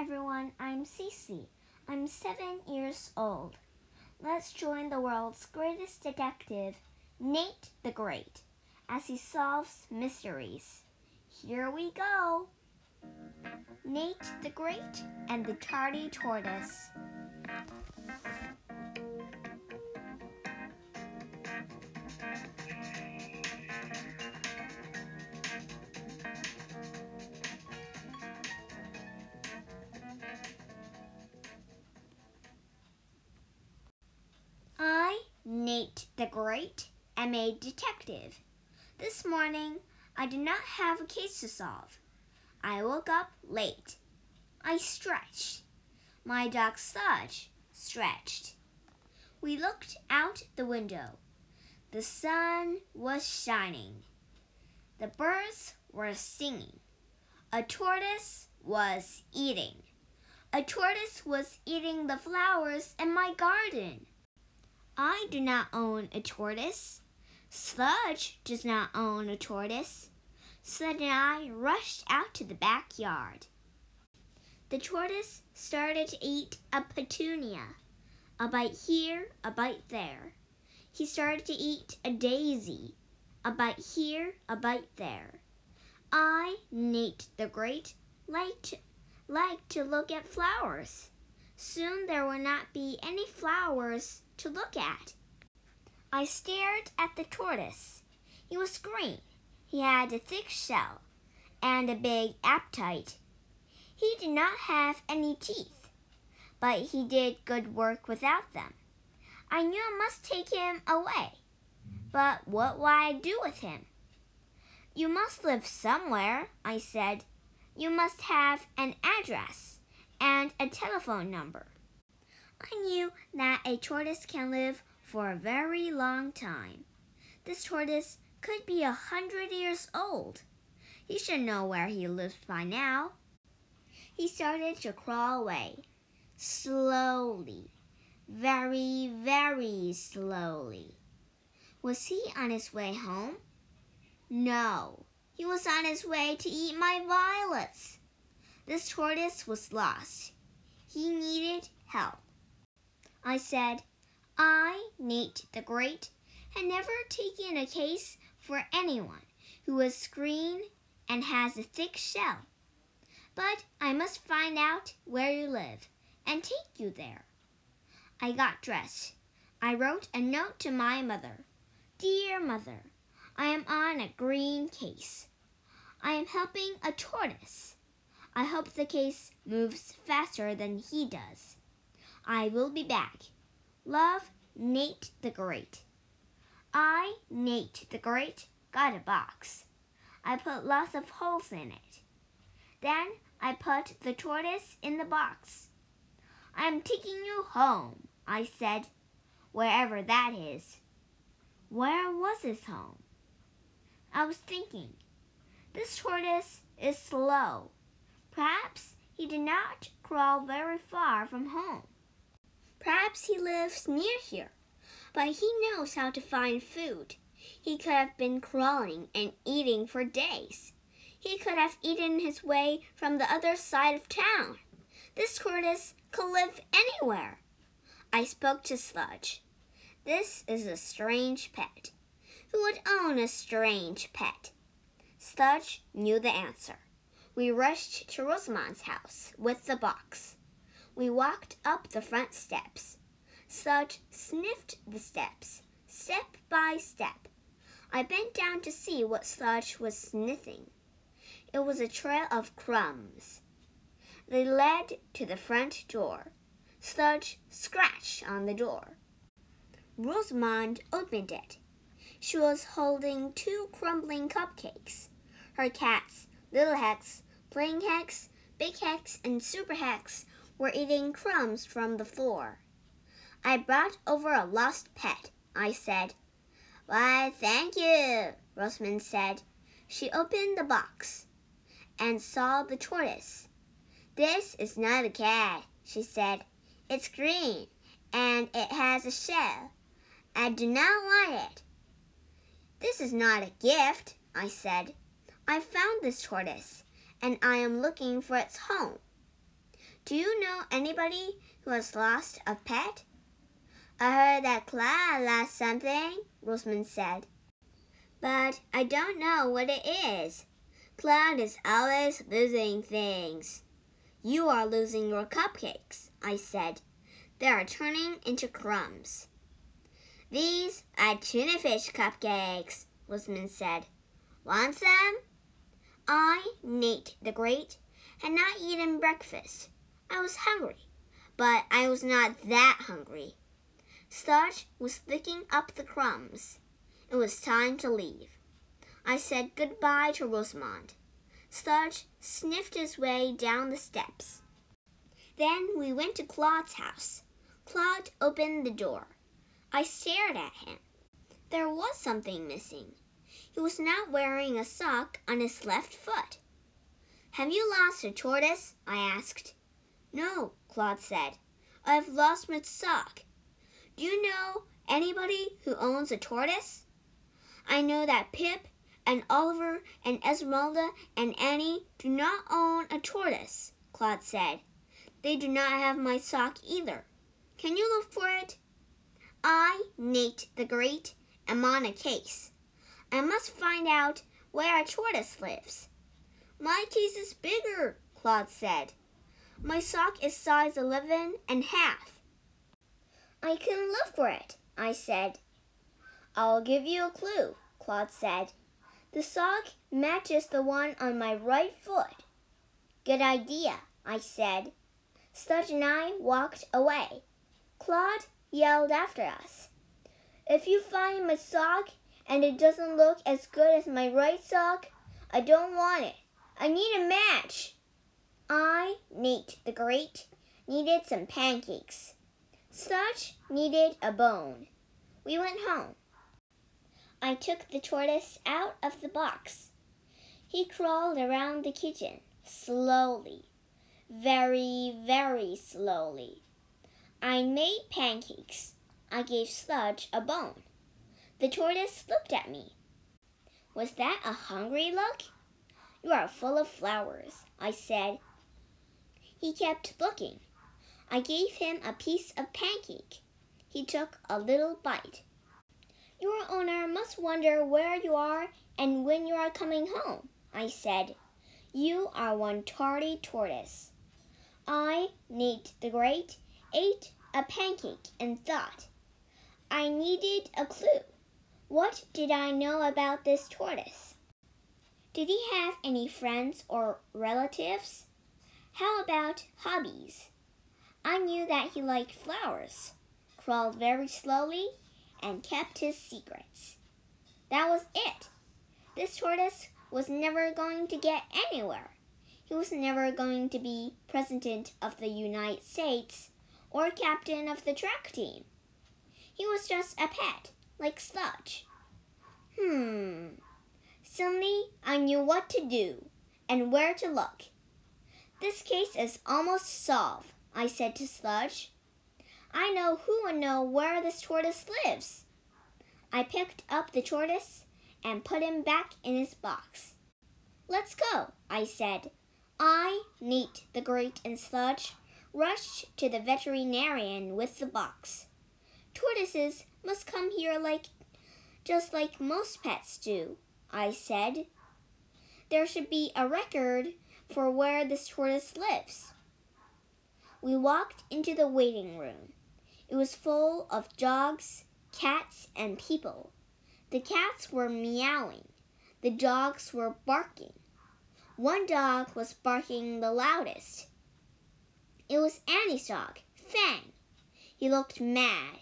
everyone, I'm Cece. I'm seven years old. Let's join the world's greatest detective, Nate the Great, as he solves mysteries. Here we go. Nate the Great and the Tardy Tortoise. Nate the Great, MA detective. This morning, I did not have a case to solve. I woke up late. I stretched. My dog Sludge stretched. We looked out the window. The sun was shining. The birds were singing. A tortoise was eating. A tortoise was eating the flowers in my garden. I do not own a tortoise. Sludge does not own a tortoise. Sludge and I rushed out to the backyard. The tortoise started to eat a petunia. A bite here, a bite there. He started to eat a daisy. A bite here, a bite there. I, Nate the Great, liked, liked to look at flowers. Soon there will not be any flowers to look at. I stared at the tortoise. He was green. He had a thick shell and a big appetite. He did not have any teeth, but he did good work without them. I knew I must take him away. But what will I do with him? You must live somewhere, I said. You must have an address and a telephone number. I knew that a tortoise can live for a very long time. This tortoise could be a hundred years old. He should know where he lives by now. He started to crawl away, slowly, very, very slowly. Was he on his way home? No, he was on his way to eat my violets. This tortoise was lost. He needed help. I said, I, Nate the Great, had never taken a case for anyone who is green and has a thick shell. But I must find out where you live and take you there. I got dressed. I wrote a note to my mother. Dear mother, I am on a green case. I am helping a tortoise. I hope the case moves faster than he does. I will be back. Love, Nate the Great. I, Nate the Great, got a box. I put lots of holes in it. Then I put the tortoise in the box. I'm taking you home, I said, wherever that is. Where was his home? I was thinking, this tortoise is slow. Perhaps he did not crawl very far from home. Perhaps he lives near here, but he knows how to find food. He could have been crawling and eating for days. He could have eaten his way from the other side of town. This tortoise could live anywhere. I spoke to Sludge. This is a strange pet. Who would own a strange pet? Sludge knew the answer. We rushed to Rosamond's house with the box. We walked up the front steps. Sludge sniffed the steps, step by step. I bent down to see what Sludge was sniffing. It was a trail of crumbs. They led to the front door. Sludge scratched on the door. Rosamond opened it. She was holding two crumbling cupcakes. Her cats, Little Hex, Plain Hex, Big Hex, and Super Hex were eating crumbs from the floor. I brought over a lost pet, I said. Why, thank you, Rosamond said. She opened the box and saw the tortoise. This is not a cat, she said. It's green and it has a shell. I do not want it. This is not a gift, I said. I found this tortoise and I am looking for its home. Do you know anybody who has lost a pet? I heard that Claude lost something, Rosamond said. But I don't know what it is. Claude is always losing things. You are losing your cupcakes, I said. They are turning into crumbs. These are tuna fish cupcakes, Rosamond said. Want some? I, Nate the Great, had not eaten breakfast. I was hungry, but I was not that hungry. Sludge was licking up the crumbs. It was time to leave. I said goodbye to Rosamond. Sludge sniffed his way down the steps. Then we went to Claude's house. Claude opened the door. I stared at him. There was something missing. He was not wearing a sock on his left foot. Have you lost a tortoise? I asked. No, Claude said. I have lost my sock. Do you know anybody who owns a tortoise? I know that Pip and Oliver and Esmeralda and Annie do not own a tortoise, Claude said. They do not have my sock either. Can you look for it? I, Nate the Great, am on a case. I must find out where a tortoise lives. My case is bigger, Claude said. My sock is size eleven and half. I can look for it, I said. I'll give you a clue, Claude said. The sock matches the one on my right foot. Good idea, I said. Sludge and I walked away. Claude yelled after us. If you find my sock and it doesn't look as good as my right sock, I don't want it. I need a match. I, Nate the Great, needed some pancakes. Sludge needed a bone. We went home. I took the tortoise out of the box. He crawled around the kitchen slowly, very, very slowly. I made pancakes. I gave Sludge a bone. The tortoise looked at me. Was that a hungry look? You are full of flowers, I said. He kept looking. I gave him a piece of pancake. He took a little bite. Your owner must wonder where you are and when you are coming home, I said. You are one tardy tortoise. I, Nate the Great, ate a pancake and thought. I needed a clue. What did I know about this tortoise? Did he have any friends or relatives? How about hobbies? I knew that he liked flowers, crawled very slowly, and kept his secrets. That was it. This tortoise was never going to get anywhere. He was never going to be President of the United States or captain of the track team. He was just a pet, like Sludge. Hmm. Suddenly, I knew what to do and where to look. This case is almost solved, I said to Sludge. I know who would know where this tortoise lives. I picked up the tortoise and put him back in his box. Let's go, I said. I, Nate the Great, and Sludge rushed to the veterinarian with the box. Tortoises must come here like just like most pets do, I said. There should be a record for where this tortoise lives. We walked into the waiting room. It was full of dogs, cats, and people. The cats were meowing. The dogs were barking. One dog was barking the loudest. It was Annie's dog, Fang. He looked mad.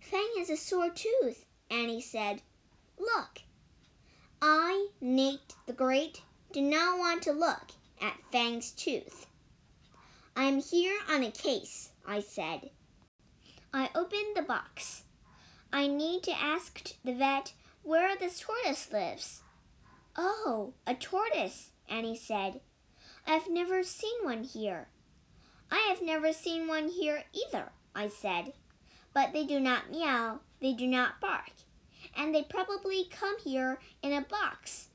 Fang has a sore tooth, Annie said. Look. I, Nate the Great, do not want to look at Fang's tooth. I am here on a case, I said. I opened the box. I need to ask the vet where this tortoise lives. Oh, a tortoise, Annie said. I've never seen one here. I have never seen one here either, I said. But they do not meow, they do not bark, and they probably come here in a box.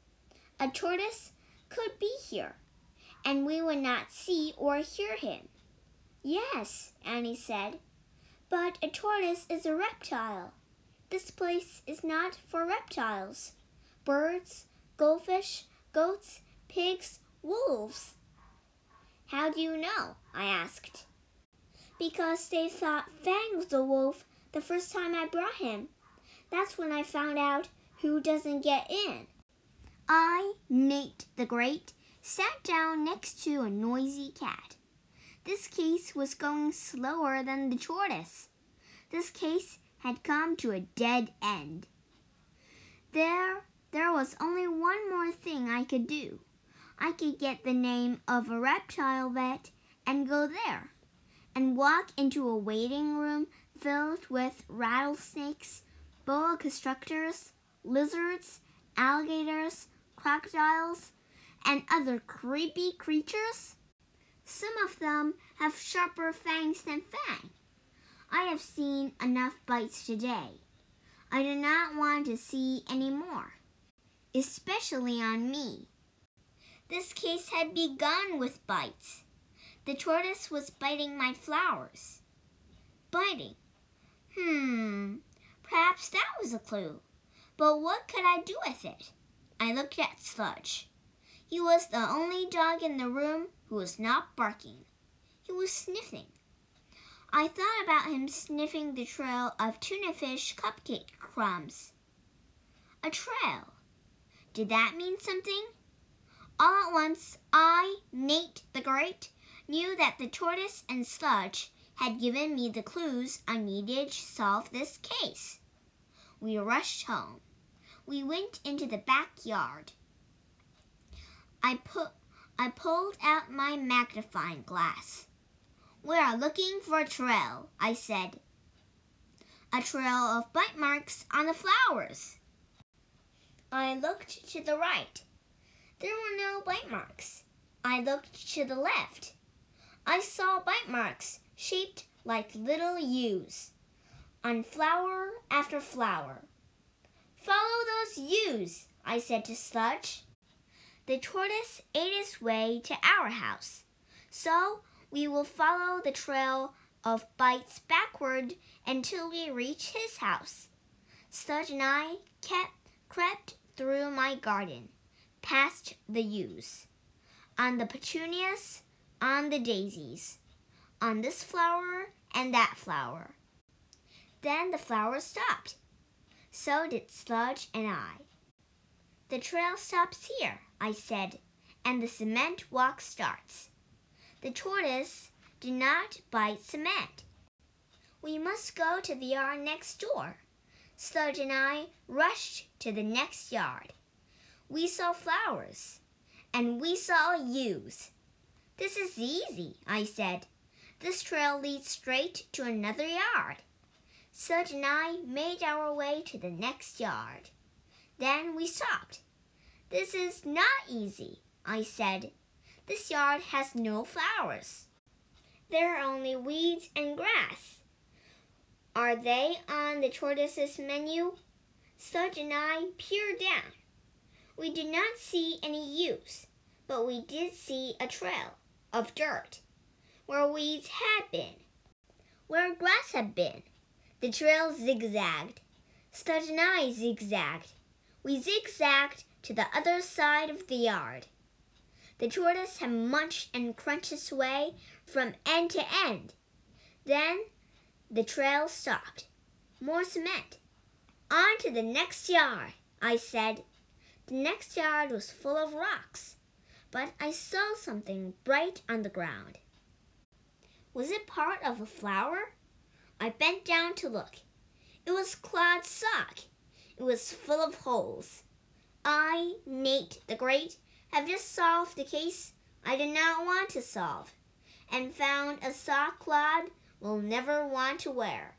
A tortoise could be here, and we would not see or hear him. Yes, Annie said, but a tortoise is a reptile. This place is not for reptiles. Birds, goldfish, goats, pigs, wolves. How do you know? I asked. Because they thought Fang was a wolf the first time I brought him. That's when I found out who doesn't get in. I, Nate the Great, sat down next to a noisy cat. This case was going slower than the tortoise. This case had come to a dead end. There, there was only one more thing I could do. I could get the name of a reptile vet and go there, and walk into a waiting room filled with rattlesnakes, boa constrictors, lizards, alligators, crocodiles, and other creepy creatures? Some of them have sharper fangs than Fang. I have seen enough bites today. I do not want to see any more, especially on me. This case had begun with bites. The tortoise was biting my flowers. Biting. Hmm, perhaps that was a clue. But what could I do with it? I looked at Sludge. He was the only dog in the room who was not barking. He was sniffing. I thought about him sniffing the trail of tuna fish cupcake crumbs. A trail. Did that mean something? All at once, I, Nate the Great, knew that the tortoise and sludge had given me the clues I needed to solve this case. We rushed home. We went into the backyard. I put I pulled out my magnifying glass. We are looking for a trail, I said. A trail of bite marks on the flowers. I looked to the right. There were no bite marks. I looked to the left. I saw bite marks shaped like little U's on flower after flower. Follow those U's, I said to Sludge. The tortoise ate its way to our house, so we will follow the trail of bites backward until we reach his house. Sludge and I kept crept through my garden, past the yews, on the petunias, on the daisies, on this flower and that flower. Then the flowers stopped. So did Sludge and I. The trail stops here, I said, and the cement walk starts. The tortoise did not bite cement. We must go to the yard next door. Sludge and I rushed to the next yard. We saw flowers, and we saw yews. This is easy, I said. This trail leads straight to another yard. Sludge and I made our way to the next yard. Then we stopped. This is not easy, I said. This yard has no flowers. There are only weeds and grass. Are they on the tortoise's menu? Sludge and I peered down. We did not see any use, but we did see a trail of dirt where weeds had been, where grass had been. The trail zigzagged. Sludge and I zigzagged. We zigzagged to the other side of the yard. The tortoise had munched and crunched its way from end to end. Then the trail stopped. More cement. On to the next yard, I said. The next yard was full of rocks, but I saw something bright on the ground. Was it part of a flower? I bent down to look. It was Claude's sock. Was full of holes. I, Nate the Great, have just solved the case I did not want to solve, and found a sock Claude will never want to wear.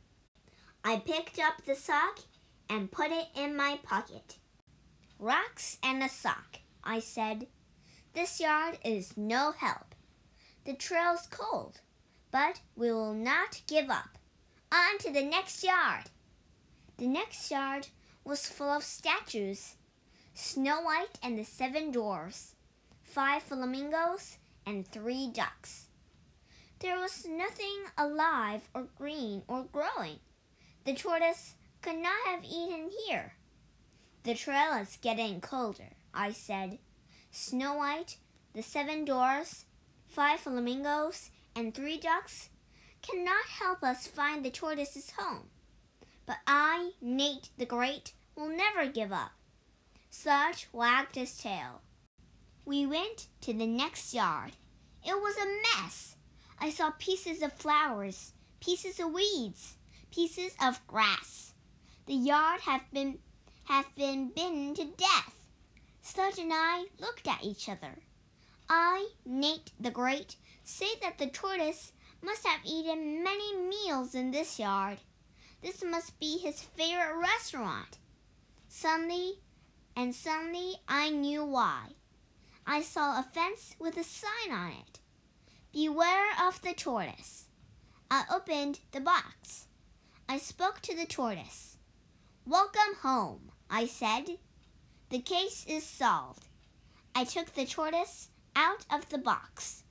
I picked up the sock and put it in my pocket. Rocks and a sock, I said. This yard is no help. The trail's cold, but we will not give up. On to the next yard. The next yard was full of statues Snow White and the Seven Dwarfs, five flamingos, and three ducks. There was nothing alive or green or growing. The tortoise could not have eaten here. The trail is getting colder, I said. Snow White, the seven dwarfs, five flamingos, and three ducks cannot help us find the tortoise's home. But I, Nate the Great, will never give up. Sludge wagged his tail. We went to the next yard. It was a mess. I saw pieces of flowers, pieces of weeds, pieces of grass. The yard had been had been bitten to death. Sludge and I looked at each other. I, Nate the Great, say that the tortoise must have eaten many meals in this yard. This must be his favorite restaurant. Suddenly, and suddenly I knew why. I saw a fence with a sign on it Beware of the tortoise. I opened the box. I spoke to the tortoise. Welcome home, I said. The case is solved. I took the tortoise out of the box.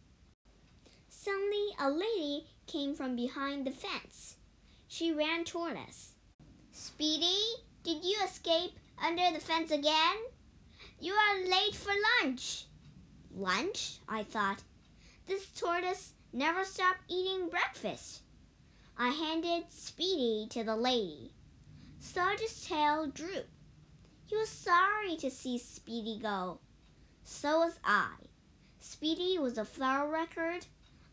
Suddenly, a lady came from behind the fence. She ran toward us. Speedy, did you escape under the fence again? You are late for lunch. Lunch? I thought. This tortoise never stopped eating breakfast. I handed Speedy to the lady. Sludge's tail drooped. He was sorry to see Speedy go. So was I. Speedy was a flower record,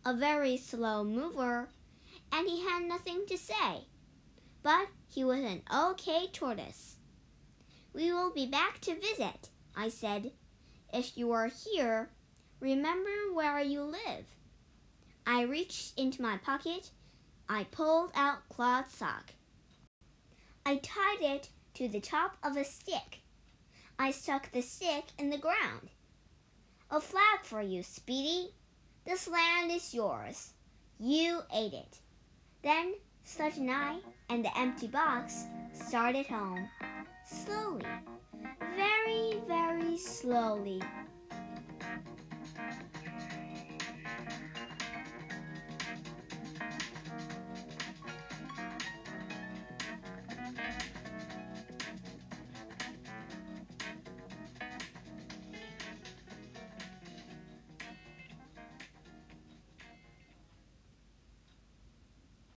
a very slow mover, and he had nothing to say. But he was an okay tortoise. We will be back to visit, I said. If you are here, remember where you live. I reached into my pocket. I pulled out Claude's sock. I tied it to the top of a stick. I stuck the stick in the ground. A flag for you, Speedy. This land is yours. You ate it. Then Sludge and I and the empty box started home. Slowly. Very, very slowly.